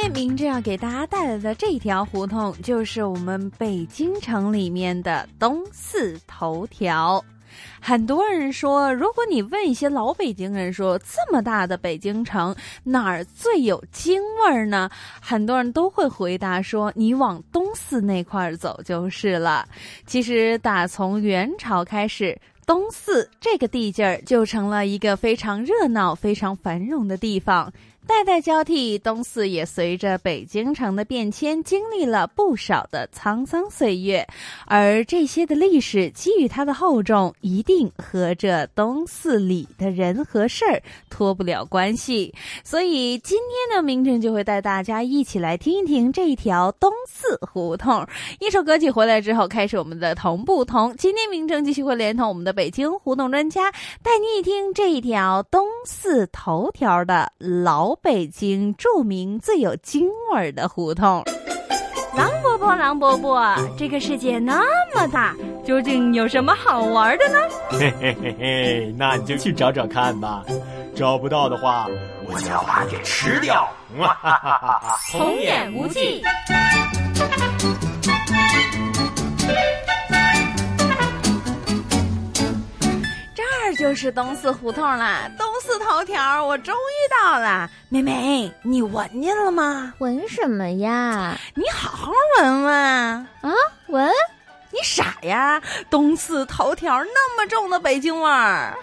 天明正要给大家带来的这条胡同，就是我们北京城里面的东四头条。很多人说，如果你问一些老北京人说，这么大的北京城哪儿最有京味儿呢？很多人都会回答说，你往东四那块儿走就是了。其实打从元朝开始，东四这个地界儿就成了一个非常热闹、非常繁荣的地方。代代交替，东四也随着北京城的变迁，经历了不少的沧桑岁月。而这些的历史给予它的厚重，一定和这东四里的人和事儿脱不了关系。所以今天呢，明正就会带大家一起来听一听这一条东四胡同。一首歌曲回来之后，开始我们的同不同。今天明正继续会连同我们的北京胡同专家，带你一听这一条东四头条的老。北京著名最有京味儿的胡同，狼伯伯，狼伯伯，这个世界那么大，究竟有什么好玩的呢？嘿嘿嘿嘿，那你就去找找看吧，找不到的话，我就要把你给吃掉！哈哈哈哈童言无忌。就是东四胡同了，东四头条，我终于到了。妹妹，你闻见了吗？闻什么呀？你好好闻闻啊！闻？你傻呀？东四头条那么重的北京味儿，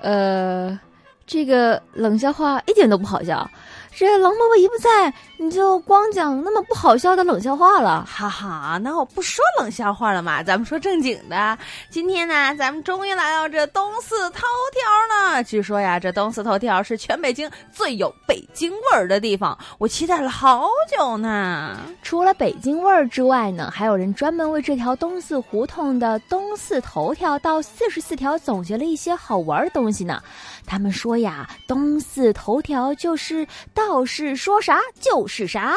呃，这个冷笑话一点都不好笑。这狼伯伯一不在，你就光讲那么不好笑的冷笑话了，哈哈！那我不说冷笑话了嘛，咱们说正经的。今天呢，咱们终于来到这东四头条了。据说呀，这东四头条是全北京最有北京味儿的地方，我期待了好久呢。除了北京味儿之外呢，还有人专门为这条东四胡同的东四头条到四十四条总结了一些好玩的东西呢。他们说呀，东四头条就是道士说啥就是是啥。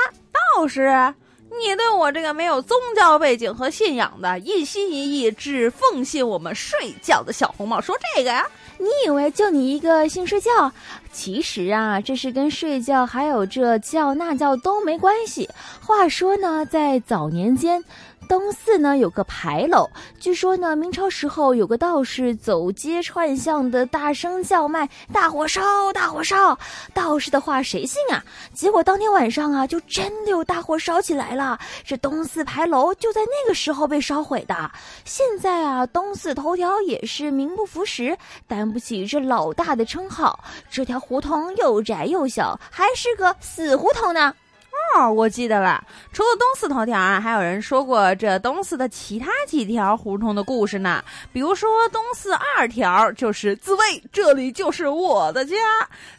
道士，你对我这个没有宗教背景和信仰的，一心一意只奉信我们睡觉的小红帽说这个呀？你以为就你一个信睡觉？其实啊，这是跟睡觉还有这叫那叫都没关系。话说呢，在早年间。东四呢有个牌楼，据说呢明朝时候有个道士走街串巷的大声叫卖：“大火烧，大火烧！”道士的话谁信啊？结果当天晚上啊，就真的有大火烧起来了。这东四牌楼就在那个时候被烧毁的。现在啊，东四头条也是名不副实，担不起这老大的称号。这条胡同又窄又小，还是个死胡同呢。哦，我记得了。除了东四头条啊，还有人说过这东四的其他几条胡同的故事呢。比如说东四二条，就是自卫，这里就是我的家。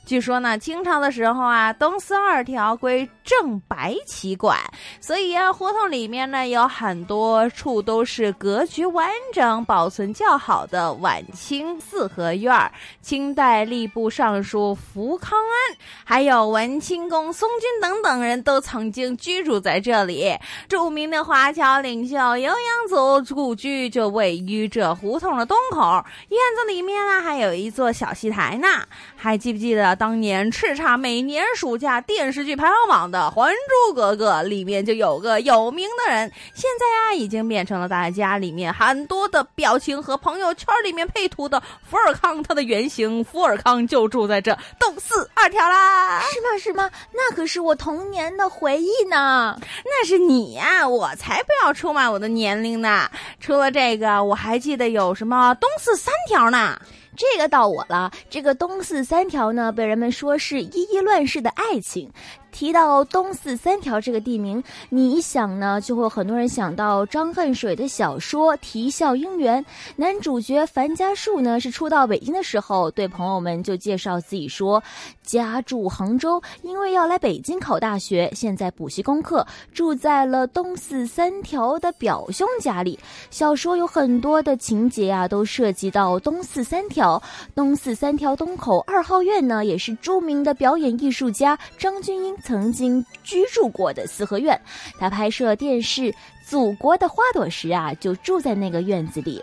据说呢，清朝的时候啊，东四二条归正白旗管，所以啊，胡同里面呢有很多处都是格局完整、保存较好的晚清四合院儿。清代吏部尚书福康安，还有文清宫松君等等人都曾经居住在这里。著名的华侨领袖游扬族故居就位于这胡同的东口，院子里面呢还有一座小戏台呢。还记不记得？当年叱咤每年暑假电视剧排行榜的《还珠格格》里面就有个有名的人，现在啊已经变成了大家里面很多的表情和朋友圈里面配图的福尔康，他的原型福尔康就住在这东四二条啦。是吗？是吗？那可是我童年的回忆呢。那是你呀，我才不要出卖我的年龄呢。除了这个，我还记得有什么东四三条呢。这个到我了。这个东四三条呢，被人们说是一衣乱世的爱情。提到东四三条这个地名，你一想呢，就会有很多人想到张恨水的小说《啼笑姻缘》。男主角樊家树呢，是初到北京的时候，对朋友们就介绍自己说，家住杭州，因为要来北京考大学，现在补习功课，住在了东四三条的表兄家里。小说有很多的情节啊，都涉及到东四三条。东四三条东口二号院呢，也是著名的表演艺术家张君英。曾经居住过的四合院，他拍摄电视《祖国的花朵》时啊，就住在那个院子里。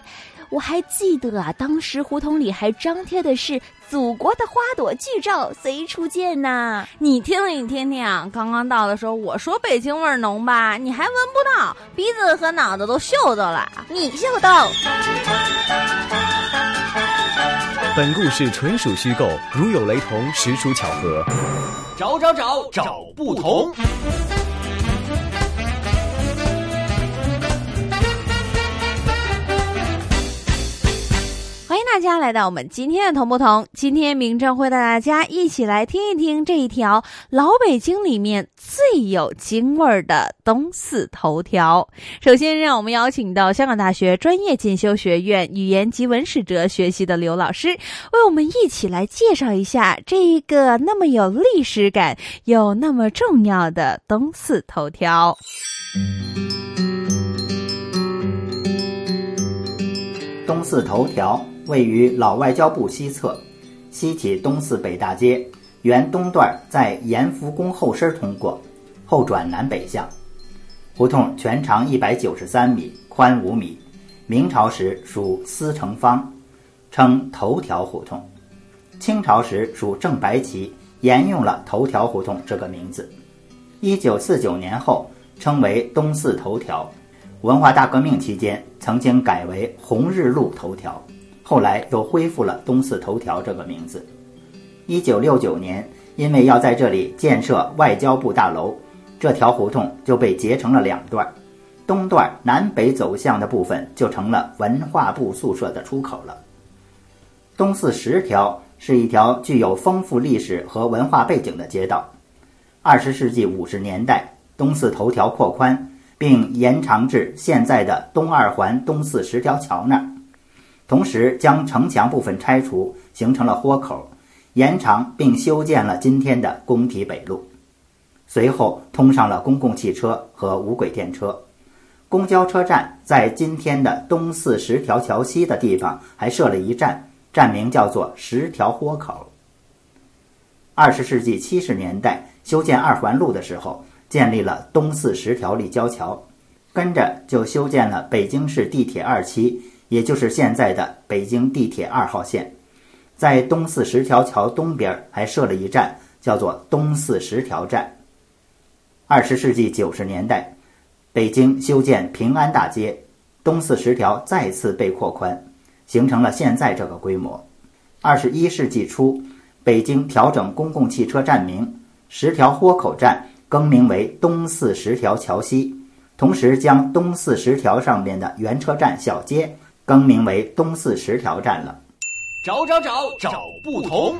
我还记得啊，当时胡同里还张贴的是《祖国的花朵》剧照，随处见呐。你听听，你听听，刚刚到的时候，我说北京味儿浓吧，你还闻不到，鼻子和脑子都嗅到了，你嗅到。本故事纯属虚构，如有雷同，实属巧合。找找找找不同。大家来到我们今天的同不同。今天明正会带大家一起来听一听这一条老北京里面最有京味儿的东四头条。首先，让我们邀请到香港大学专业进修学院语言及文史哲学系的刘老师，为我们一起来介绍一下这一个那么有历史感又那么重要的东四头条。东四头条。位于老外交部西侧，西起东四北大街，原东段在延福宫后身通过，后转南北向。胡同全长一百九十三米，宽五米。明朝时属司城方，称头条胡同；清朝时属正白旗，沿用了头条胡同这个名字。一九四九年后称为东四头条。文化大革命期间曾经改为红日路头条。后来又恢复了东四头条这个名字。一九六九年，因为要在这里建设外交部大楼，这条胡同就被截成了两段，东段南北走向的部分就成了文化部宿舍的出口了。东四十条是一条具有丰富历史和文化背景的街道。二十世纪五十年代，东四头条扩宽，并延长至现在的东二环东四十条桥那儿。同时将城墙部分拆除，形成了豁口，延长并修建了今天的工体北路。随后通上了公共汽车和无轨电车，公交车站在今天的东四十条桥西的地方还设了一站，站名叫做十条豁口。二十世纪七十年代修建二环路的时候，建立了东四十条立交桥，跟着就修建了北京市地铁二期。也就是现在的北京地铁二号线，在东四十条桥东边还设了一站，叫做东四十条站。二十世纪九十年代，北京修建平安大街，东四十条再次被扩宽，形成了现在这个规模。二十一世纪初，北京调整公共汽车站名，十条豁口站更名为东四十条桥西，同时将东四十条上面的原车站小街。更名为东四十条站了。找找找找不同。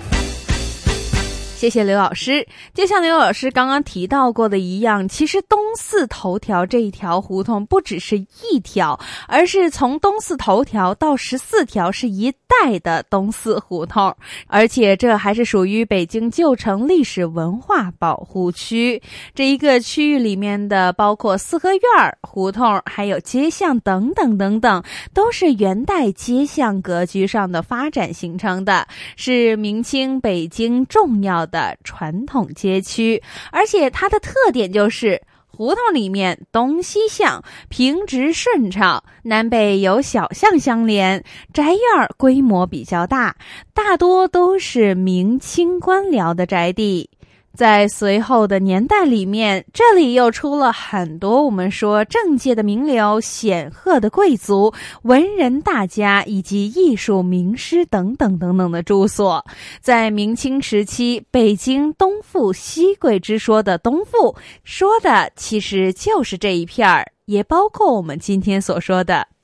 谢谢刘老师。就像刘老师刚刚提到过的一样，其实东四头条这一条胡同不只是一条，而是从东四头条到十四条是一带的东四胡同，而且这还是属于北京旧城历史文化保护区。这一个区域里面的包括四合院胡同，还有街巷等等等等，都是元代街巷格局上的发展形成的，是明清北京重要。的传统街区，而且它的特点就是胡同里面东西向平直顺畅，南北有小巷相连，宅院规模比较大，大多都是明清官僚的宅地。在随后的年代里面，这里又出了很多我们说政界的名流、显赫的贵族、文人大家以及艺术名师等等等等的住所。在明清时期，北京东富西贵之说的东富，说的其实就是这一片儿，也包括我们今天所说的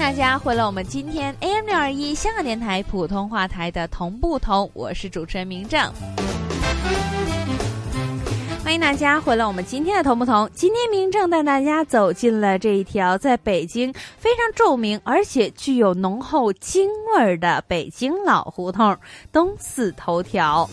大家回来，我们今天 AM 六二一香港电台普通话台的同不同，我是主持人明正。欢迎大家回来，我们今天的同不同？今天明正带大家走进了这一条在北京非常著名而且具有浓厚京味儿的北京老胡同——东四头条。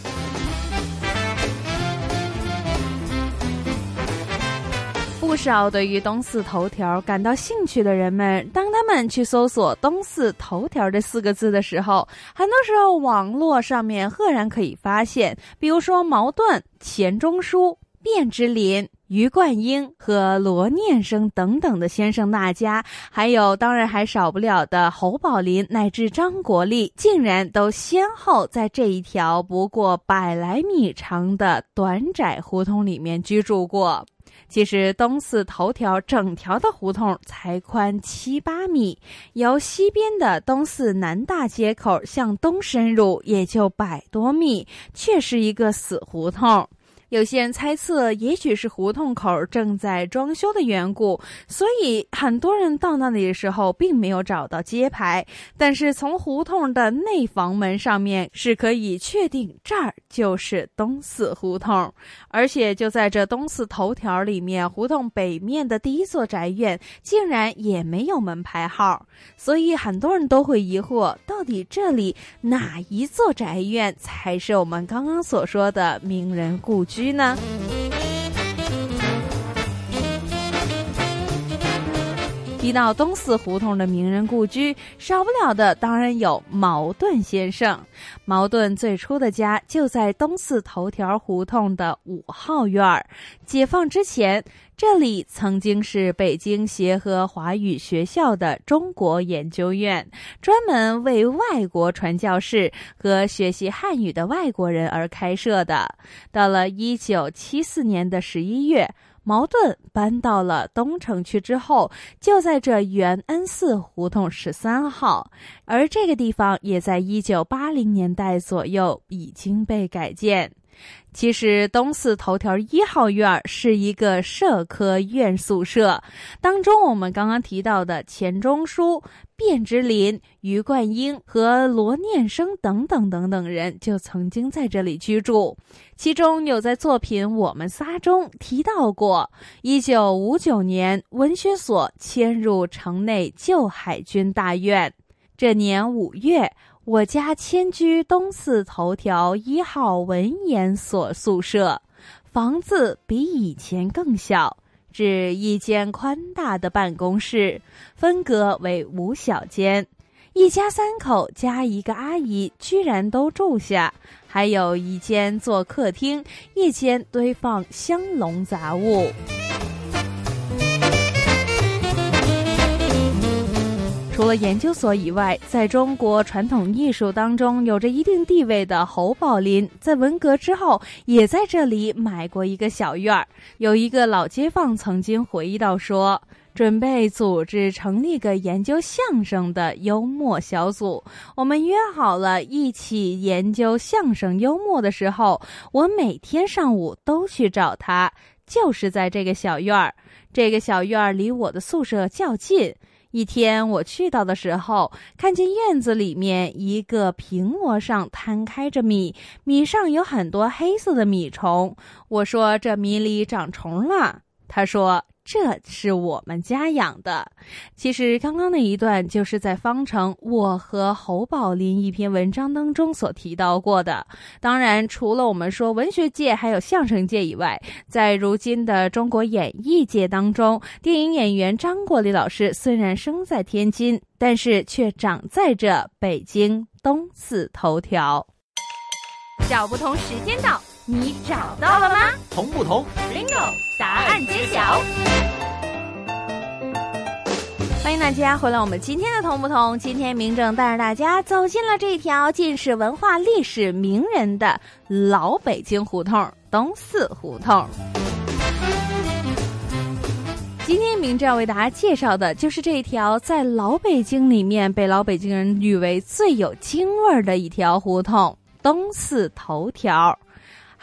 不少对于东四头条感到兴趣的人们，当他们去搜索“东四头条”这四个字的时候，很多时候网络上面赫然可以发现，比如说茅盾、钱钟书、卞之琳、余冠英和罗念生等等的先生大家，还有当然还少不了的侯宝林乃至张国立，竟然都先后在这一条不过百来米长的短窄胡同里面居住过。其实东四头条整条的胡同才宽七八米，由西边的东四南大街口向东深入也就百多米，却是一个死胡同。有些人猜测，也许是胡同口正在装修的缘故，所以很多人到那里的时候并没有找到街牌。但是从胡同的内房门上面是可以确定这儿就是东四胡同，而且就在这东四头条里面，胡同北面的第一座宅院竟然也没有门牌号，所以很多人都会疑惑，到底这里哪一座宅院才是我们刚刚所说的名人故居？居呢？提到东四胡同的名人故居，少不了的当然有茅盾先生。茅盾最初的家就在东四头条胡同的五号院儿。解放之前，这里曾经是北京协和华语学校的中国研究院，专门为外国传教士和学习汉语的外国人而开设的。到了一九七四年的十一月。矛盾搬到了东城区之后，就在这元恩寺胡同十三号，而这个地方也在一九八零年代左右已经被改建。其实东四头条一号院是一个社科院宿舍，当中我们刚刚提到的钱钟书、卞之琳、余冠英和罗念生等等等等人就曾经在这里居住。其中有在作品《我们仨》中提到过，一九五九年文学所迁入城内旧海军大院，这年五月。我家迁居东四头条一号文研所宿舍，房子比以前更小，只一间宽大的办公室，分隔为五小间，一家三口加一个阿姨居然都住下，还有一间做客厅，一间堆放香笼杂物。除了研究所以外，在中国传统艺术当中有着一定地位的侯宝林，在文革之后也在这里买过一个小院儿。有一个老街坊曾经回忆到说，准备组织成立个研究相声的幽默小组。我们约好了一起研究相声幽默的时候，我每天上午都去找他，就是在这个小院儿。这个小院儿离我的宿舍较近。一天我去到的时候，看见院子里面一个平窝上摊开着米，米上有很多黑色的米虫。我说：“这米里长虫了。”他说。这是我们家养的。其实刚刚那一段就是在方程我和侯宝林一篇文章当中所提到过的。当然，除了我们说文学界还有相声界以外，在如今的中国演艺界当中，电影演员张国立老师虽然生在天津，但是却长在这北京东四头条。找不同时间到。你找到了吗？同不同？Bingo！答案揭晓。欢迎大家回来，我们今天的同不同？今天明正带着大家走进了这条尽是文化历史名人的老北京胡同——东四胡同。今天明正要为大家介绍的就是这条在老北京里面被老北京人誉为最有京味儿的一条胡同——东四头条。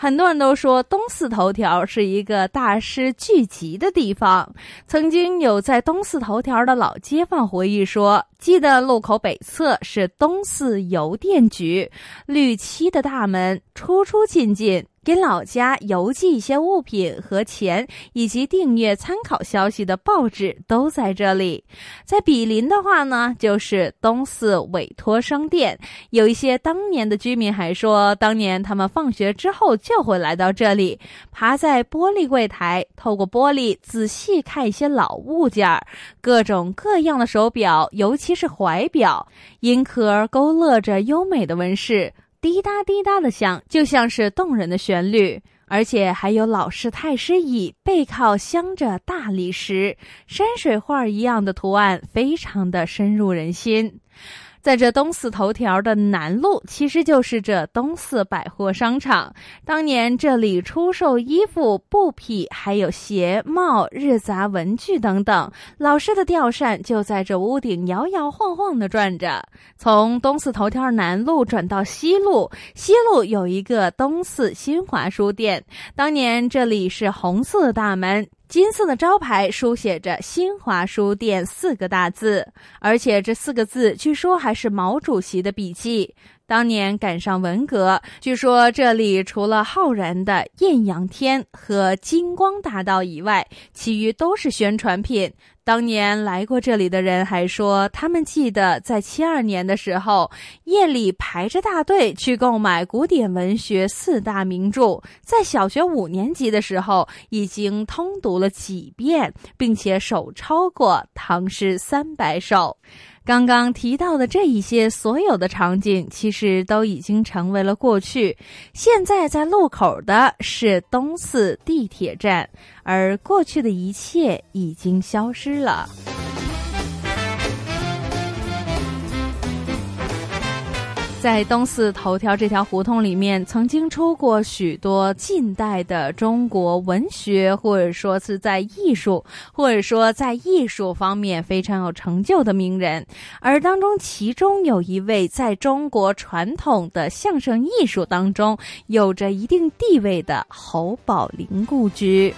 很多人都说东四头条是一个大师聚集的地方。曾经有在东四头条的老街坊回忆说，记得路口北侧是东四邮电局，绿漆的大门，出出进进。给老家邮寄一些物品和钱，以及订阅参考消息的报纸都在这里。在比邻的话呢，就是东四委托商店。有一些当年的居民还说，当年他们放学之后就会来到这里，趴在玻璃柜台，透过玻璃仔细看一些老物件，各种各样的手表，尤其是怀表，银壳勾勒着优美的纹饰。滴答滴答的响，就像是动人的旋律，而且还有老式太师椅，背靠镶着大理石山水画一样的图案，非常的深入人心。在这东四头条的南路，其实就是这东四百货商场。当年这里出售衣服、布匹，还有鞋帽、日杂文具等等。老式的吊扇就在这屋顶摇摇晃晃的转着。从东四头条南路转到西路，西路有一个东四新华书店。当年这里是红色大门。金色的招牌书写着“新华书店”四个大字，而且这四个字据说还是毛主席的笔记。当年赶上文革，据说这里除了浩然的艳阳天和金光大道以外，其余都是宣传品。当年来过这里的人还说，他们记得在七二年的时候，夜里排着大队去购买古典文学四大名著，在小学五年级的时候已经通读了几遍，并且手抄过唐诗三百首。刚刚提到的这一些所有的场景，其实都已经成为了过去。现在在路口的是东四地铁站，而过去的一切已经消失了。在东四头条这条胡同里面，曾经出过许多近代的中国文学，或者说是在艺术，或者说在艺术方面非常有成就的名人。而当中，其中有一位在中国传统的相声艺术当中有着一定地位的侯宝林故居。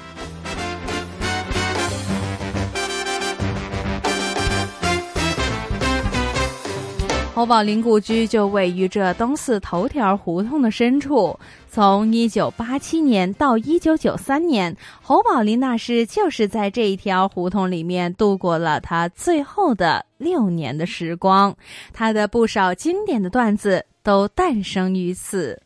侯宝林故居就位于这东四头条胡同的深处。从一九八七年到一九九三年，侯宝林大师就是在这一条胡同里面度过了他最后的六年的时光。他的不少经典的段子都诞生于此。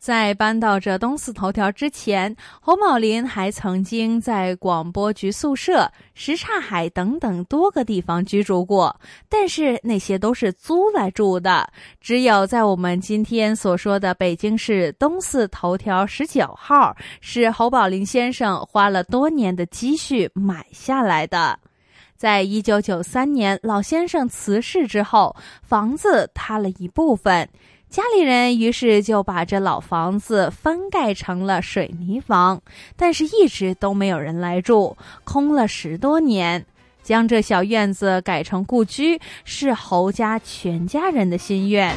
在搬到这东四头条之前，侯宝林还曾经在广播局宿舍、什刹海等等多个地方居住过，但是那些都是租来住的。只有在我们今天所说的北京市东四头条十九号，是侯宝林先生花了多年的积蓄买下来的。在一九九三年老先生辞世之后，房子塌了一部分。家里人于是就把这老房子翻盖成了水泥房，但是一直都没有人来住，空了十多年。将这小院子改成故居，是侯家全家人的心愿。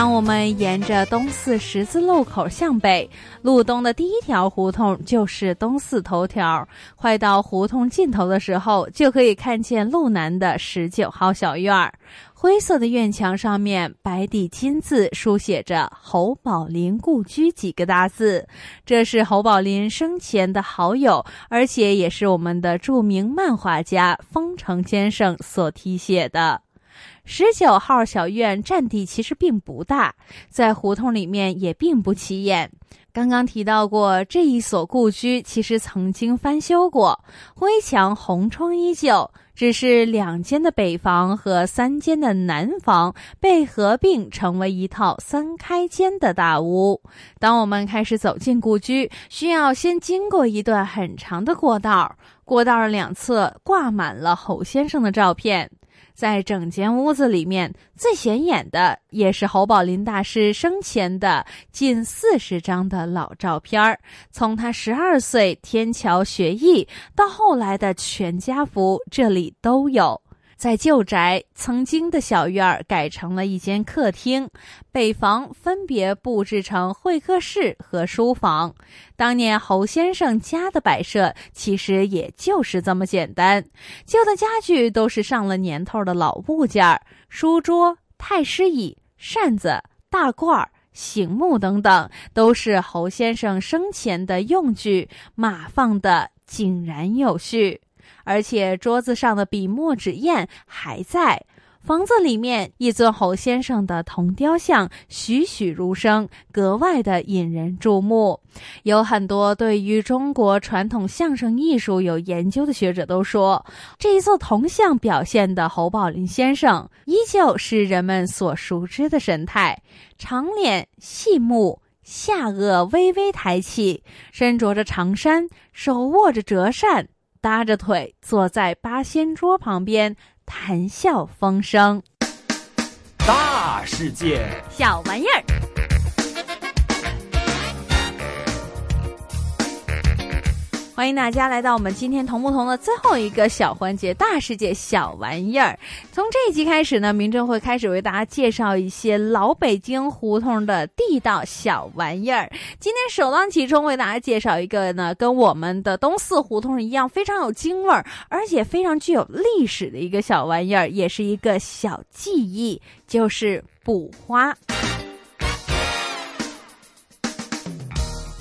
当我们沿着东四十字路口向北，路东的第一条胡同就是东四头条。快到胡同尽头的时候，就可以看见路南的十九号小院儿。灰色的院墙上面，白底金字书写着“侯宝林故居”几个大字。这是侯宝林生前的好友，而且也是我们的著名漫画家丰城先生所题写的。十九号小院占地其实并不大，在胡同里面也并不起眼。刚刚提到过，这一所故居其实曾经翻修过，灰墙红窗依旧，只是两间的北房和三间的南房被合并成为一套三开间的大屋。当我们开始走进故居，需要先经过一段很长的过道，过道两侧挂满了侯先生的照片。在整间屋子里面，最显眼的也是侯宝林大师生前的近四十张的老照片儿。从他十二岁天桥学艺到后来的全家福，这里都有。在旧宅曾经的小院儿改成了一间客厅，北房分别布置成会客室和书房。当年侯先生家的摆设其实也就是这么简单，旧的家具都是上了年头的老物件儿，书桌、太师椅、扇子、大褂、醒木等等，都是侯先生生前的用具，码放的井然有序。而且桌子上的笔墨纸砚还在，房子里面一尊侯先生的铜雕像栩栩如生，格外的引人注目。有很多对于中国传统相声艺术有研究的学者都说，这一座铜像表现的侯宝林先生依旧是人们所熟知的神态，长脸细目，下颚微微抬起，身着着长衫，手握着折扇。搭着腿坐在八仙桌旁边，谈笑风生。大世界，小玩意儿。欢迎大家来到我们今天同不同的最后一个小环节——大世界小玩意儿。从这一集开始呢，明正会开始为大家介绍一些老北京胡同的地道小玩意儿。今天首当其冲为大家介绍一个呢，跟我们的东四胡同一样非常有京味儿，而且非常具有历史的一个小玩意儿，也是一个小记忆，就是补花。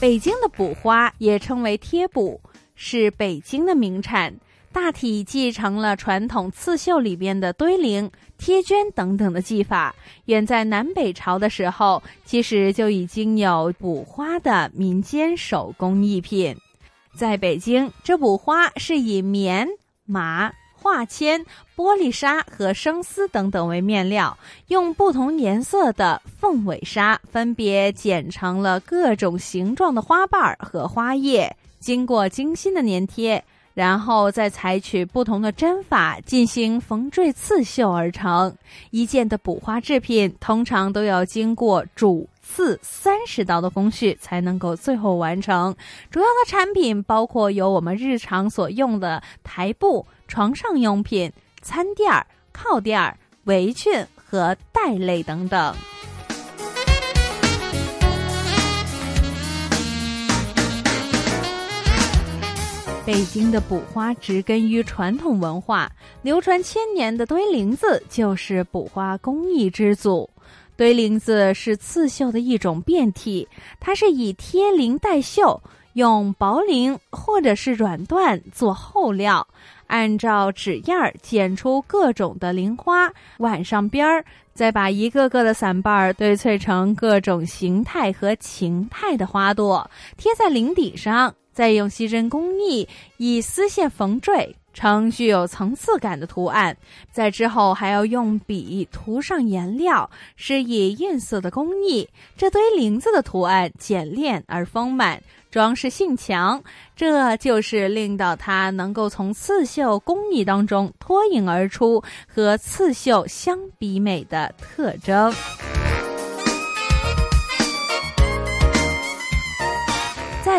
北京的补花也称为贴补。是北京的名产，大体继承了传统刺绣里边的堆绫、贴绢等等的技法。远在南北朝的时候，其实就已经有补花的民间手工艺品。在北京，这补花是以棉、麻、化纤、玻璃纱和生丝等等为面料，用不同颜色的凤尾纱分别剪成了各种形状的花瓣儿和花叶。经过精心的粘贴，然后再采取不同的针法进行缝缀刺绣而成。一件的补花制品通常都要经过主次三十道的工序才能够最后完成。主要的产品包括有我们日常所用的台布、床上用品、餐垫儿、靠垫儿、围裙和带类等等。北京的补花植根于传统文化，流传千年的堆林子就是补花工艺之祖。堆林子是刺绣的一种变体，它是以贴绫带绣，用薄绫或者是软缎做厚料，按照纸样儿剪出各种的绫花，挽上边儿，再把一个个的伞瓣儿堆砌成各种形态和形态的花朵，贴在绫底上。再用细针工艺以丝线缝缀成具有层次感的图案，在之后还要用笔涂上颜料，施以印色的工艺。这堆林子的图案简练而丰满，装饰性强，这就是令到它能够从刺绣工艺当中脱颖而出，和刺绣相比美的特征。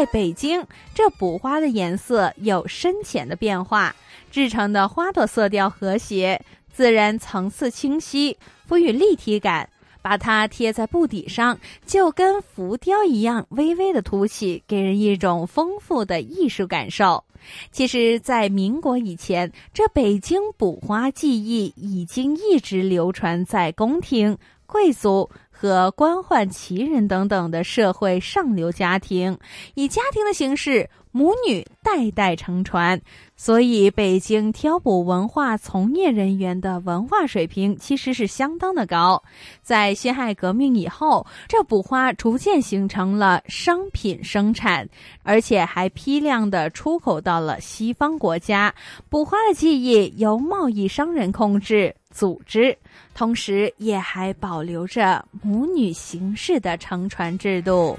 在北京，这补花的颜色有深浅的变化，制成的花朵色调和谐，自然层次清晰，赋予立体感。把它贴在布底上，就跟浮雕一样，微微的凸起，给人一种丰富的艺术感受。其实，在民国以前，这北京补花技艺已经一直流传在宫廷、贵族。和官宦奇人等等的社会上流家庭，以家庭的形式母女代代承传。所以，北京挑捕文化从业人员的文化水平其实是相当的高。在辛亥革命以后，这捕花逐渐形成了商品生产，而且还批量的出口到了西方国家。捕花的技艺由贸易商人控制组织，同时也还保留着母女形式的乘船制度。